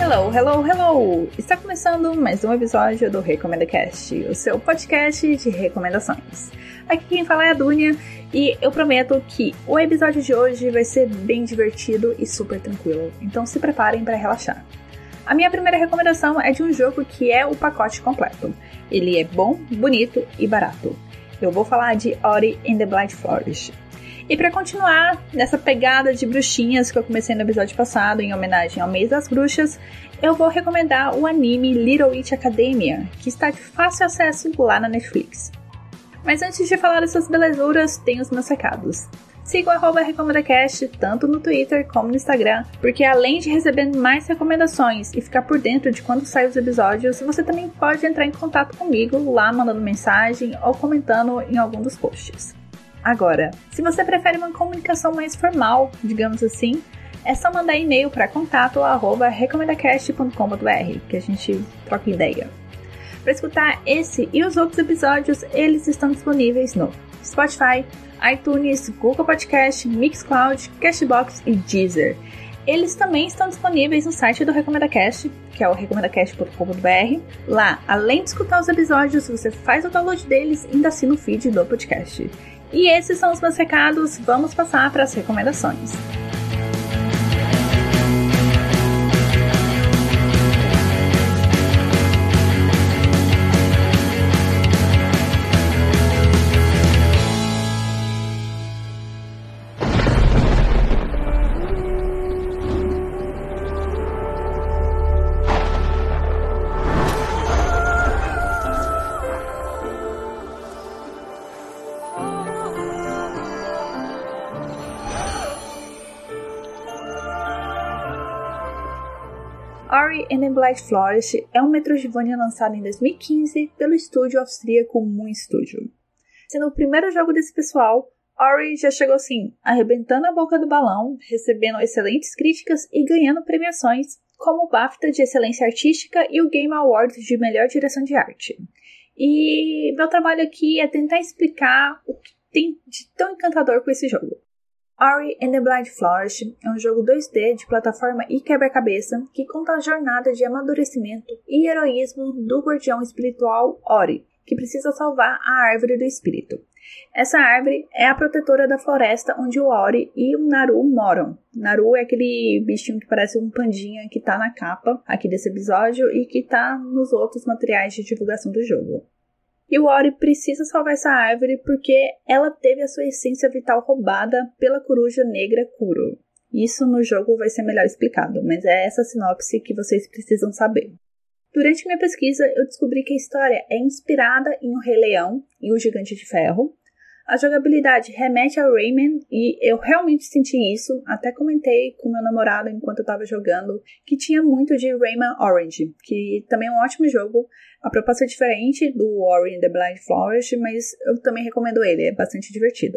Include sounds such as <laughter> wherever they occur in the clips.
Hello, hello, hello! Está começando mais um episódio do Recomenda Cast, o seu podcast de recomendações. Aqui quem fala é a Dunia e eu prometo que o episódio de hoje vai ser bem divertido e super tranquilo, então se preparem para relaxar. A minha primeira recomendação é de um jogo que é o pacote completo. Ele é bom, bonito e barato. Eu vou falar de Ori and the Blind Forest. E para continuar nessa pegada de bruxinhas que eu comecei no episódio passado, em homenagem ao mês das bruxas, eu vou recomendar o anime Little Witch Academia, que está de fácil acesso lá na Netflix. Mas antes de falar dessas belezuras, tem os meus recados. Siga o RecomendaCast tanto no Twitter como no Instagram, porque além de receber mais recomendações e ficar por dentro de quando saem os episódios, você também pode entrar em contato comigo lá mandando mensagem ou comentando em algum dos posts. Agora, se você prefere uma comunicação mais formal, digamos assim, é só mandar e-mail para contato@recomendacast.com.br que a gente troca ideia. Para escutar esse e os outros episódios, eles estão disponíveis no Spotify, iTunes, Google Podcast, Mixcloud, Cashbox e Deezer. Eles também estão disponíveis no site do RecomendaCast, que é o recomendacast.com.br. Lá, além de escutar os episódios, você faz o download deles e ainda assina o feed do podcast. E esses são os meus recados, vamos passar para as recomendações. Ori and the Blind Forest é um Metroidvania lançado em 2015 pelo estúdio austríaco Moon Studio. Sendo o primeiro jogo desse pessoal, Ori já chegou assim, arrebentando a boca do balão, recebendo excelentes críticas e ganhando premiações, como o BAFTA de Excelência Artística e o Game Awards de Melhor Direção de Arte. E meu trabalho aqui é tentar explicar o que tem de tão encantador com esse jogo. Ori and the Blind Forest é um jogo 2D de plataforma e quebra-cabeça que conta a jornada de amadurecimento e heroísmo do guardião espiritual Ori, que precisa salvar a Árvore do Espírito. Essa árvore é a protetora da floresta onde o Ori e o Naru moram. Naru é aquele bichinho que parece um pandinha que tá na capa aqui desse episódio e que tá nos outros materiais de divulgação do jogo. E o Ori precisa salvar essa árvore porque ela teve a sua essência vital roubada pela coruja negra Kuro. Isso no jogo vai ser melhor explicado, mas é essa sinopse que vocês precisam saber. Durante minha pesquisa, eu descobri que a história é inspirada em O Rei Leão e O Gigante de Ferro, a jogabilidade remete a Rayman e eu realmente senti isso. Até comentei com meu namorado enquanto eu tava jogando que tinha muito de Rayman Orange, que também é um ótimo jogo. A proposta é diferente do Ori and the Blind Forest, mas eu também recomendo ele, é bastante divertido.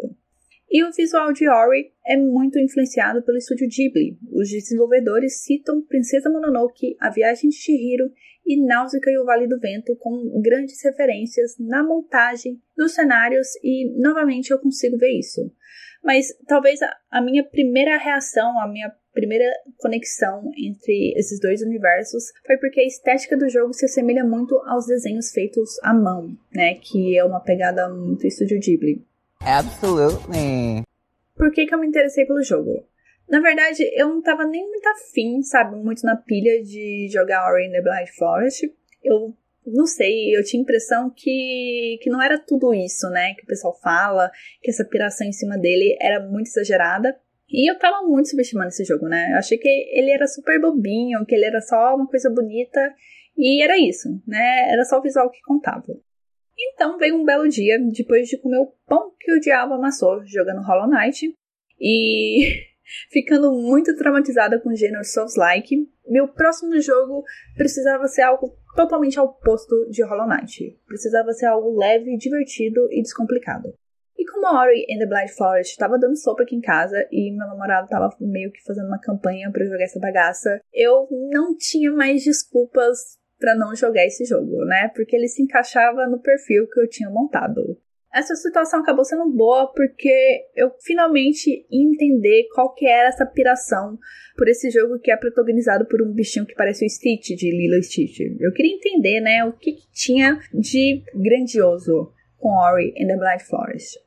E o visual de Ori é muito influenciado pelo estúdio Ghibli. Os desenvolvedores citam Princesa Mononoke, A Viagem de Chihiro e Náusea e o Vale do Vento com grandes referências na montagem dos cenários e novamente eu consigo ver isso. Mas talvez a, a minha primeira reação, a minha primeira conexão entre esses dois universos foi porque a estética do jogo se assemelha muito aos desenhos feitos à mão, né? Que é uma pegada muito Estúdio Ghibli. Absolutely. Por que, que eu me interessei pelo jogo? Na verdade, eu não tava nem muito afim, sabe, muito na pilha de jogar Ori in the Blind Forest. Eu não sei, eu tinha a impressão que, que não era tudo isso, né, que o pessoal fala, que essa piração em cima dele era muito exagerada. E eu tava muito subestimando esse jogo, né? Eu achei que ele era super bobinho, que ele era só uma coisa bonita, e era isso, né? Era só o visual que contava. Então veio um belo dia, depois de comer o pão que o diabo amassou jogando Hollow Knight, e <laughs> ficando muito traumatizada com o gênero Souls-like, meu próximo jogo precisava ser algo totalmente ao oposto de Hollow Knight. Precisava ser algo leve, divertido e descomplicado. E como Ori and the Blind Forest estava dando sopa aqui em casa e meu namorado estava meio que fazendo uma campanha para jogar essa bagaça, eu não tinha mais desculpas para não jogar esse jogo, né? Porque ele se encaixava no perfil que eu tinha montado. Essa situação acabou sendo boa porque eu finalmente entender qual que era essa piração por esse jogo que é protagonizado por um bichinho que parece o Stitch de Lilo Stitch. Eu queria entender, né, o que, que tinha de grandioso com Ori and the Blind Forest.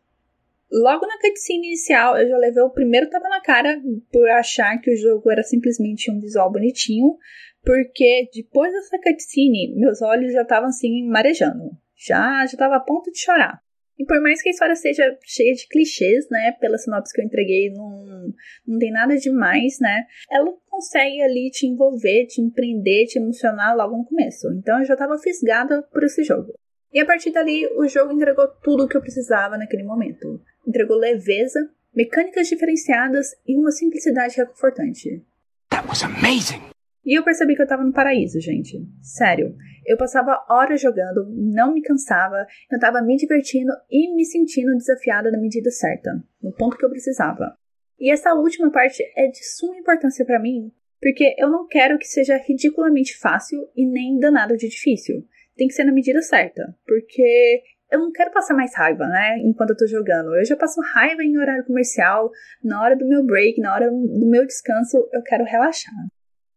Logo na cutscene inicial, eu já levei o primeiro tapa na cara por achar que o jogo era simplesmente um visual bonitinho, porque depois dessa cutscene, meus olhos já estavam assim marejando. Já já estava a ponto de chorar. E por mais que a história seja cheia de clichês, né, pela sinopse que eu entreguei, não, não tem nada demais, né, ela consegue ali te envolver, te empreender, te emocionar logo no começo. Então eu já estava fisgada por esse jogo. E a partir dali, o jogo entregou tudo o que eu precisava naquele momento. Entregou leveza, mecânicas diferenciadas e uma simplicidade reconfortante. That was amazing! E eu percebi que eu tava no paraíso, gente. Sério. Eu passava horas jogando, não me cansava, eu tava me divertindo e me sentindo desafiada na medida certa, no ponto que eu precisava. E essa última parte é de suma importância para mim, porque eu não quero que seja ridiculamente fácil e nem danado de difícil. Tem que ser na medida certa, porque eu não quero passar mais raiva, né? Enquanto eu tô jogando. Eu já passo raiva em horário comercial, na hora do meu break, na hora do meu descanso, eu quero relaxar.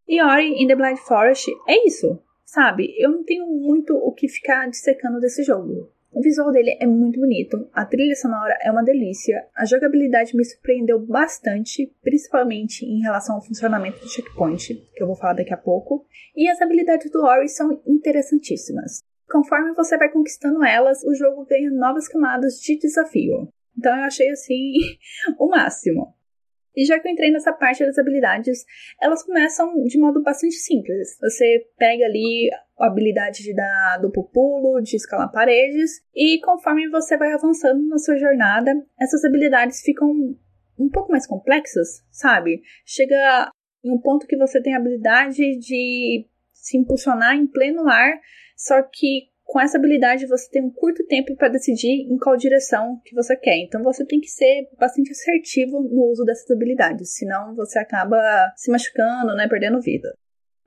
E Ori in the Blind Forest é isso, sabe? Eu não tenho muito o que ficar dissecando desse jogo. O visual dele é muito bonito, a trilha sonora é uma delícia, a jogabilidade me surpreendeu bastante, principalmente em relação ao funcionamento do checkpoint, que eu vou falar daqui a pouco, e as habilidades do Ori são interessantíssimas. Conforme você vai conquistando elas, o jogo ganha novas camadas de desafio. Então eu achei assim <laughs> o máximo. E já que eu entrei nessa parte das habilidades, elas começam de modo bastante simples. Você pega ali a habilidade de dar duplo pulo, de escalar paredes, e conforme você vai avançando na sua jornada, essas habilidades ficam um pouco mais complexas, sabe? Chega em um ponto que você tem a habilidade de se impulsionar em pleno ar, só que com essa habilidade você tem um curto tempo para decidir em qual direção que você quer. Então você tem que ser bastante assertivo no uso dessas habilidades, senão você acaba se machucando, né, perdendo vida.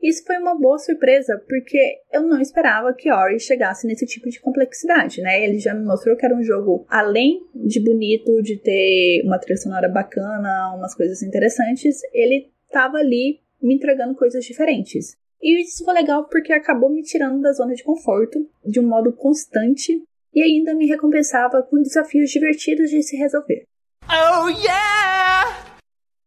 Isso foi uma boa surpresa, porque eu não esperava que Ori chegasse nesse tipo de complexidade, né? Ele já me mostrou que era um jogo além de bonito, de ter uma trilha sonora bacana, umas coisas interessantes, ele estava ali me entregando coisas diferentes. E isso foi legal porque acabou me tirando da zona de conforto de um modo constante e ainda me recompensava com desafios divertidos de se resolver. Oh yeah!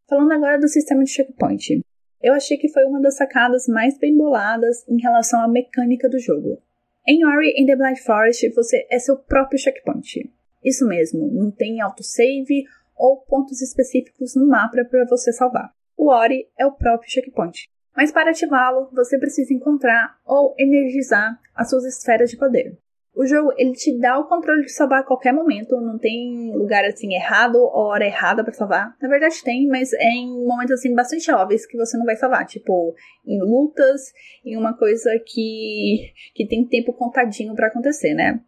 Falando agora do sistema de checkpoint. Eu achei que foi uma das sacadas mais bem boladas em relação à mecânica do jogo. Em Ori and the Blind Forest, você é seu próprio checkpoint. Isso mesmo, não tem autosave ou pontos específicos no mapa para você salvar. O Ori é o próprio checkpoint. Mas para ativá-lo, você precisa encontrar ou energizar as suas esferas de poder. O jogo ele te dá o controle de salvar a qualquer momento, não tem lugar assim errado ou hora errada para salvar. Na verdade tem, mas é em momentos assim bastante óbvios que você não vai salvar, tipo em lutas, em uma coisa que que tem tempo contadinho para acontecer, né?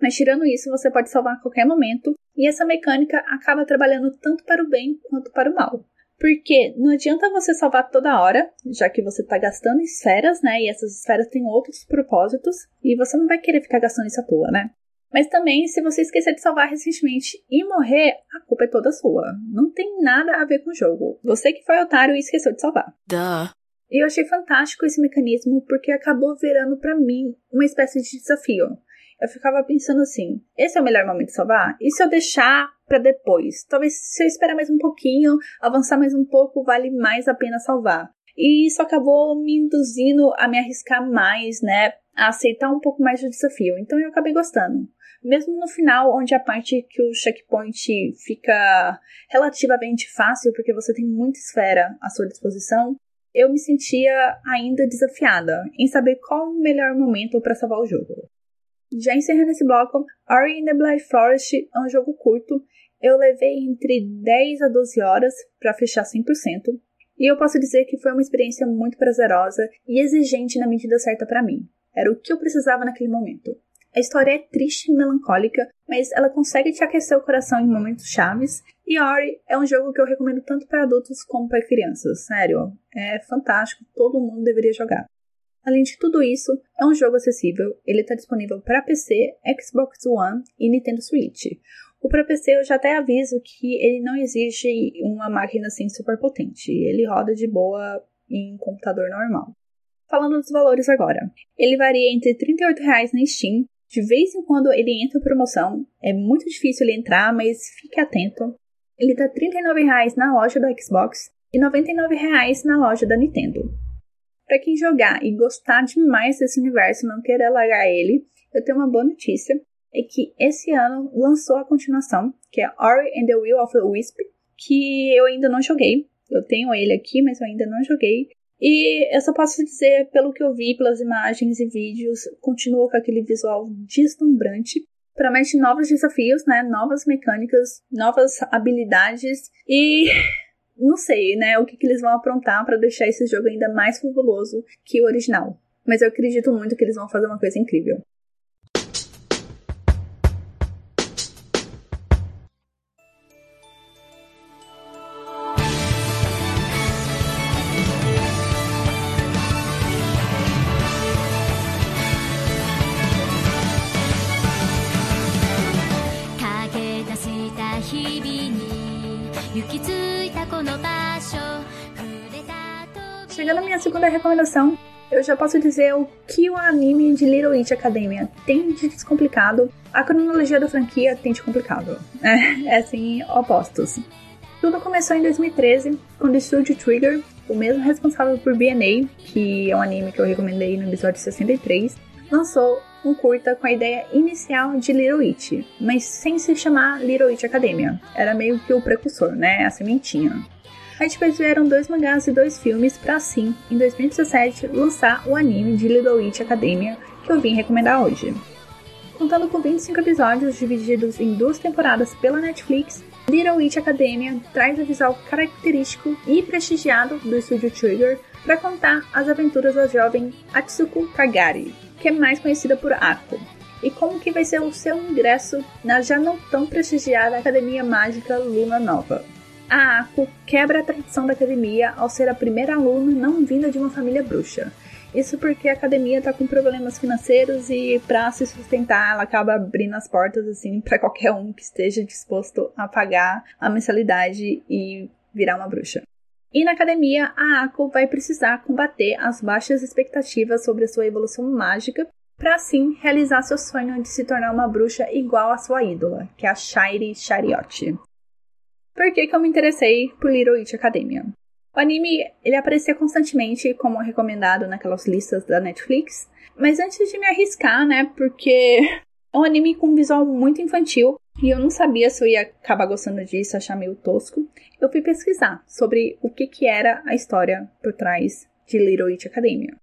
Mas tirando isso, você pode salvar a qualquer momento, e essa mecânica acaba trabalhando tanto para o bem quanto para o mal. Porque não adianta você salvar toda hora, já que você está gastando esferas, né? E essas esferas têm outros propósitos, e você não vai querer ficar gastando isso à toa, né? Mas também, se você esquecer de salvar recentemente e morrer, a culpa é toda sua. Não tem nada a ver com o jogo. Você que foi otário e esqueceu de salvar. Duh. E eu achei fantástico esse mecanismo porque acabou virando para mim uma espécie de desafio eu ficava pensando assim: esse é o melhor momento de salvar? E se eu deixar para depois? Talvez se eu esperar mais um pouquinho, avançar mais um pouco, vale mais a pena salvar. E isso acabou me induzindo a me arriscar mais, né? A aceitar um pouco mais do desafio. Então eu acabei gostando. Mesmo no final, onde a parte que o checkpoint fica relativamente fácil, porque você tem muita esfera à sua disposição, eu me sentia ainda desafiada em saber qual o melhor momento para salvar o jogo. Já encerrando esse bloco, Ori in the Blind Forest é um jogo curto. Eu levei entre 10 a 12 horas para fechar 100%. E eu posso dizer que foi uma experiência muito prazerosa e exigente na medida certa para mim. Era o que eu precisava naquele momento. A história é triste e melancólica, mas ela consegue te aquecer o coração em momentos chaves. E Ori é um jogo que eu recomendo tanto para adultos como para crianças. Sério, é fantástico, todo mundo deveria jogar. Além de tudo isso, é um jogo acessível, ele está disponível para PC, Xbox One e Nintendo Switch. O para PC eu já até aviso que ele não exige uma máquina assim super potente, ele roda de boa em computador normal. Falando dos valores agora, ele varia entre R$ 38,00 na Steam, de vez em quando ele entra em promoção, é muito difícil ele entrar, mas fique atento. Ele tá R$ 39,00 na loja do Xbox e R$ 99,00 na loja da Nintendo. Para quem jogar e gostar demais desse universo não querer largar ele, eu tenho uma boa notícia, é que esse ano lançou a continuação, que é Ori and the Will of the Wisp, que eu ainda não joguei. Eu tenho ele aqui, mas eu ainda não joguei. E eu só posso dizer, pelo que eu vi, pelas imagens e vídeos, continua com aquele visual deslumbrante. Promete novos desafios, né? Novas mecânicas, novas habilidades e <laughs> não sei, né, o que, que eles vão aprontar para deixar esse jogo ainda mais fabuloso que o original. Mas eu acredito muito que eles vão fazer uma coisa incrível. Minha segunda recomendação, eu já posso dizer o que o anime de Little Witch Academia tem de descomplicado, a cronologia da franquia tem de complicado. É, é assim, opostos. Tudo começou em 2013, quando o Studio Trigger, o mesmo responsável por BNA, que é um anime que eu recomendei no episódio 63, lançou um curta com a ideia inicial de Little Witch, mas sem se chamar Little Witch Academia. Era meio que o precursor, né? A sementinha. Aí depois vieram dois mangás e dois filmes para assim, em 2017, lançar o anime de Little Witch Academia, que eu vim recomendar hoje. Contando com 25 episódios divididos em duas temporadas pela Netflix, Little Witch Academia traz o visual característico e prestigiado do estúdio Trigger para contar as aventuras da jovem Atsuko Kagari, que é mais conhecida por Ako, e como que vai ser o seu ingresso na já não tão prestigiada Academia Mágica Luna Nova a Ako quebra a tradição da academia ao ser a primeira aluna não vinda de uma família bruxa. Isso porque a academia está com problemas financeiros e para se sustentar ela acaba abrindo as portas assim para qualquer um que esteja disposto a pagar a mensalidade e virar uma bruxa. E na academia, a Ako vai precisar combater as baixas expectativas sobre a sua evolução mágica para assim realizar seu sonho de se tornar uma bruxa igual à sua ídola, que é a Shairi Chariot por que, que eu me interessei por Little Witch Academia. O anime ele aparecia constantemente como recomendado naquelas listas da Netflix, mas antes de me arriscar, né, porque <laughs> é um anime com um visual muito infantil e eu não sabia se eu ia acabar gostando disso, achar meio tosco, eu fui pesquisar sobre o que, que era a história por trás de Little Witch Academia.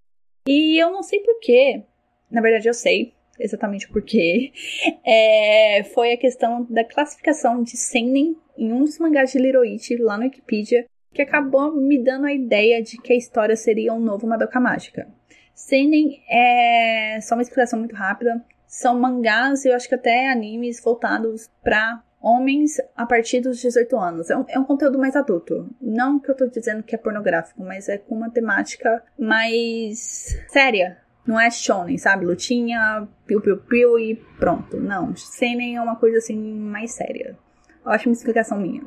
E eu não sei porquê, na verdade eu sei, exatamente porque <laughs> é, foi a questão da classificação de seinen em um dos mangás de Liroichi lá no Wikipedia que acabou me dando a ideia de que a história seria um novo Madoka Mágica. Seinen é só uma explicação muito rápida. São mangás eu acho que até animes voltados para homens a partir dos 18 anos. É um, é um, conteúdo mais adulto. Não que eu tô dizendo que é pornográfico, mas é com uma temática mais séria. Não é shonen, sabe? Lutinha, piu piu piu e pronto. Não, seinen é uma coisa assim mais séria. Ótima explicação minha.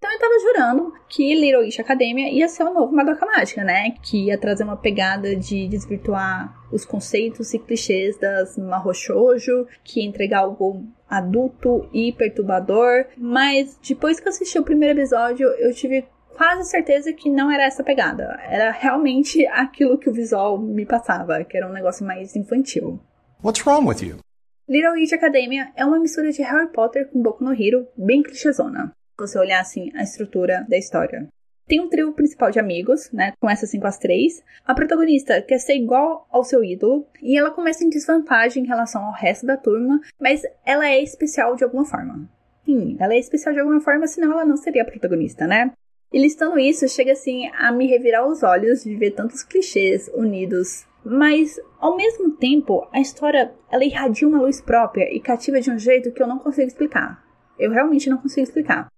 Então eu tava jurando que Little Witch Academia ia ser o novo Madoka Mágica, né? Que ia trazer uma pegada de desvirtuar os conceitos e clichês das Mahou Shoujo, que ia entregar algo adulto e perturbador. Mas depois que eu assisti o primeiro episódio, eu tive quase certeza que não era essa pegada. Era realmente aquilo que o visual me passava, que era um negócio mais infantil. What's wrong with you? Little Witch Academia é uma mistura de Harry Potter com Boku no Hero, bem clichêzona. Se você olhar assim a estrutura da história. Tem um trio principal de amigos, né? Começa assim com as três. A protagonista quer ser igual ao seu ídolo e ela começa em desvantagem em relação ao resto da turma, mas ela é especial de alguma forma. Sim, ela é especial de alguma forma, senão ela não seria a protagonista, né? E listando isso, chega assim a me revirar os olhos de ver tantos clichês unidos mas, ao mesmo tempo, a história ela irradia uma luz própria e cativa de um jeito que eu não consigo explicar. Eu realmente não consigo explicar.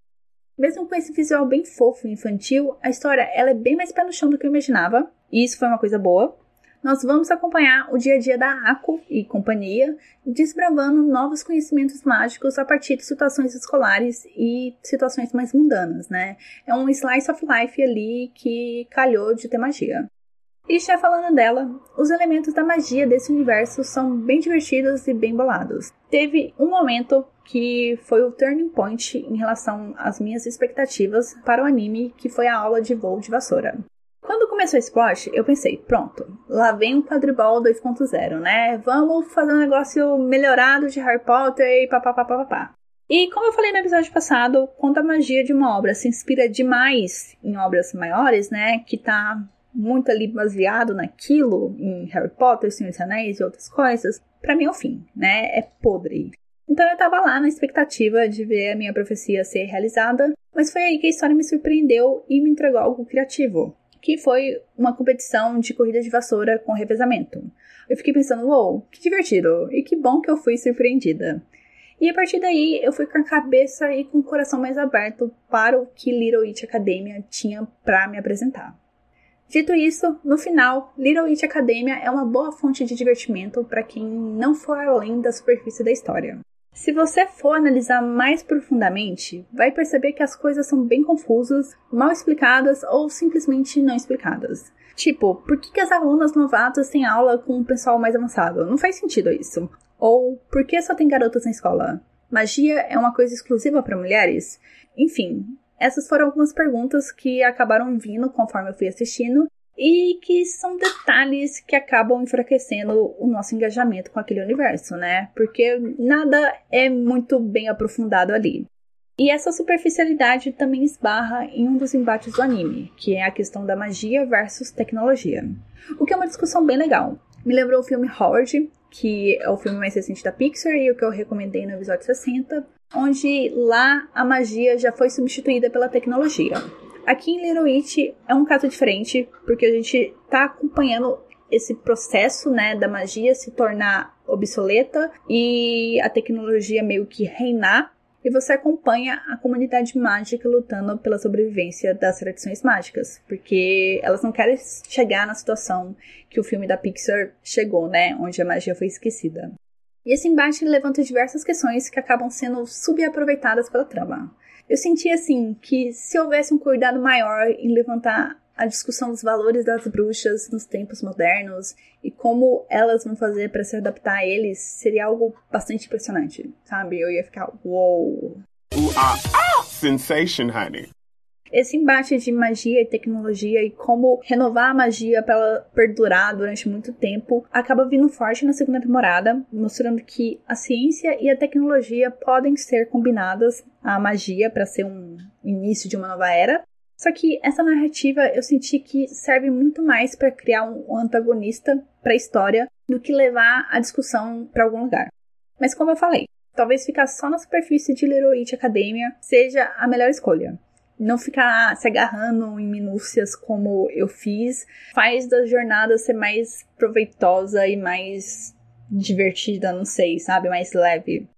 Mesmo com esse visual bem fofo e infantil, a história ela é bem mais pé no chão do que eu imaginava, e isso foi uma coisa boa. Nós vamos acompanhar o dia a dia da Ako e companhia, desbravando novos conhecimentos mágicos a partir de situações escolares e situações mais mundanas, né? É um slice of life ali que calhou de ter magia. E já falando dela, os elementos da magia desse universo são bem divertidos e bem bolados. Teve um momento que foi o turning point em relação às minhas expectativas para o anime, que foi a aula de voo de vassoura. Começou esse plot, eu pensei, pronto, lá vem o quadribol 2.0, né? Vamos fazer um negócio melhorado de Harry Potter e papapá. E como eu falei no episódio passado, quando a magia de uma obra se inspira demais em obras maiores, né? Que tá muito ali baseado naquilo, em Harry Potter, Senhor dos Anéis e outras coisas, para mim é o fim, né? É podre. Então eu tava lá na expectativa de ver a minha profecia ser realizada, mas foi aí que a história me surpreendeu e me entregou algo criativo, que foi uma competição de corrida de vassoura com revezamento. Eu fiquei pensando, uou, wow, que divertido, e que bom que eu fui surpreendida. E a partir daí eu fui com a cabeça e com o coração mais aberto para o que Little Witch Academia tinha para me apresentar. Dito isso, no final, Little Witch Academia é uma boa fonte de divertimento para quem não for além da superfície da história. Se você for analisar mais profundamente, vai perceber que as coisas são bem confusas, mal explicadas ou simplesmente não explicadas. Tipo, por que, as alunas novatas têm aula com o pessoal mais avançado? Não faz sentido isso. Ou por que só tem garotas na escola? Magia é uma coisa exclusiva para mulheres? Enfim, essas foram algumas perguntas que acabaram vindo conforme eu fui assistindo e que são detalhes que acabam enfraquecendo o nosso engajamento com aquele universo, né? Porque nada é muito bem aprofundado ali. E essa superficialidade também esbarra em um dos embates do anime, que é a questão da magia versus tecnologia. O que é uma discussão bem legal. Me lembrou o filme Howard, que é o filme mais recente da Pixar e o que eu recomendei no episódio 60, onde lá a magia já foi substituída pela tecnologia. Aqui em Little It é um caso diferente, porque a gente está acompanhando esse processo, né, da magia se tornar obsoleta e a tecnologia meio que reinar. E você acompanha a comunidade mágica lutando pela sobrevivência das tradições mágicas, porque elas não querem chegar na situação que o filme da Pixar chegou, né, onde a magia foi esquecida. E esse embate levanta diversas questões que acabam sendo subaproveitadas pela trama. Eu senti assim que se houvesse um cuidado maior em levantar a discussão dos valores das bruxas nos tempos modernos e como elas vão fazer para se adaptar a eles, seria algo bastante impressionante, sabe? Eu ia ficar, uou! Wow. Ah, ah, sensation, honey! Esse embate de magia e tecnologia e como renovar a magia para ela perdurar durante muito tempo acaba vindo forte na segunda temporada, mostrando que a ciência e a tecnologia podem ser combinadas à magia para ser um início de uma nova era. Só que essa narrativa eu senti que serve muito mais para criar um antagonista para a história do que levar a discussão para algum lugar. Mas como eu falei, talvez ficar só na superfície de Little Academia seja a melhor escolha não ficar se agarrando em minúcias como eu fiz, faz da jornada ser mais proveitosa e mais divertida, não sei, sabe? Mais leve.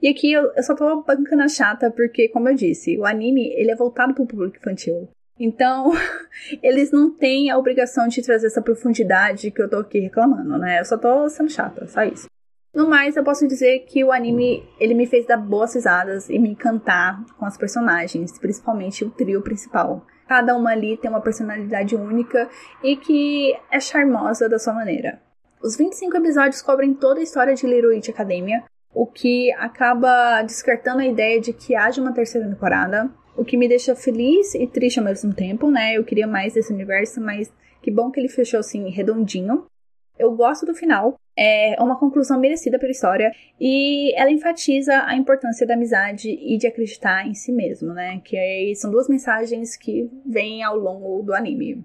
E aqui eu, eu só tô bancando a chata porque, como eu disse, o anime ele é voltado pro público infantil. Então, <laughs> eles não têm a obrigação de trazer essa profundidade que eu tô aqui reclamando, né? Eu só tô sendo chata, só isso. No mais, eu posso dizer que o anime ele me fez dar boas risadas e me encantar com as personagens, principalmente o trio principal. Cada uma ali tem uma personalidade única e que é charmosa da sua maneira. Os 25 episódios cobrem toda a história de Witch Academia, o que acaba descartando a ideia de que haja uma terceira temporada, o que me deixa feliz e triste ao mesmo tempo, né? Eu queria mais desse universo, mas que bom que ele fechou assim redondinho. Eu gosto do final, é uma conclusão merecida pela história e ela enfatiza a importância da amizade e de acreditar em si mesmo, né? Que aí são duas mensagens que vêm ao longo do anime.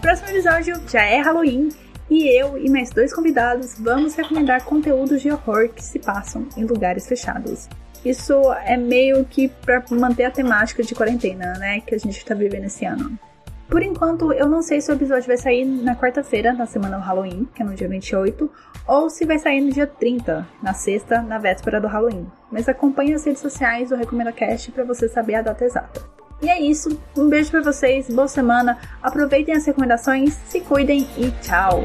Próximo episódio já é Halloween e eu e mais dois convidados vamos recomendar conteúdos de horror que se passam em lugares fechados. Isso é meio que para manter a temática de quarentena, né, que a gente está vivendo esse ano. Por enquanto, eu não sei se o episódio vai sair na quarta-feira, na semana do Halloween, que é no dia 28, ou se vai sair no dia 30, na sexta, na véspera do Halloween. Mas acompanhe as redes sociais do Recomenda Cast para você saber a data exata. E é isso. Um beijo para vocês, boa semana. Aproveitem as recomendações, se cuidem e tchau.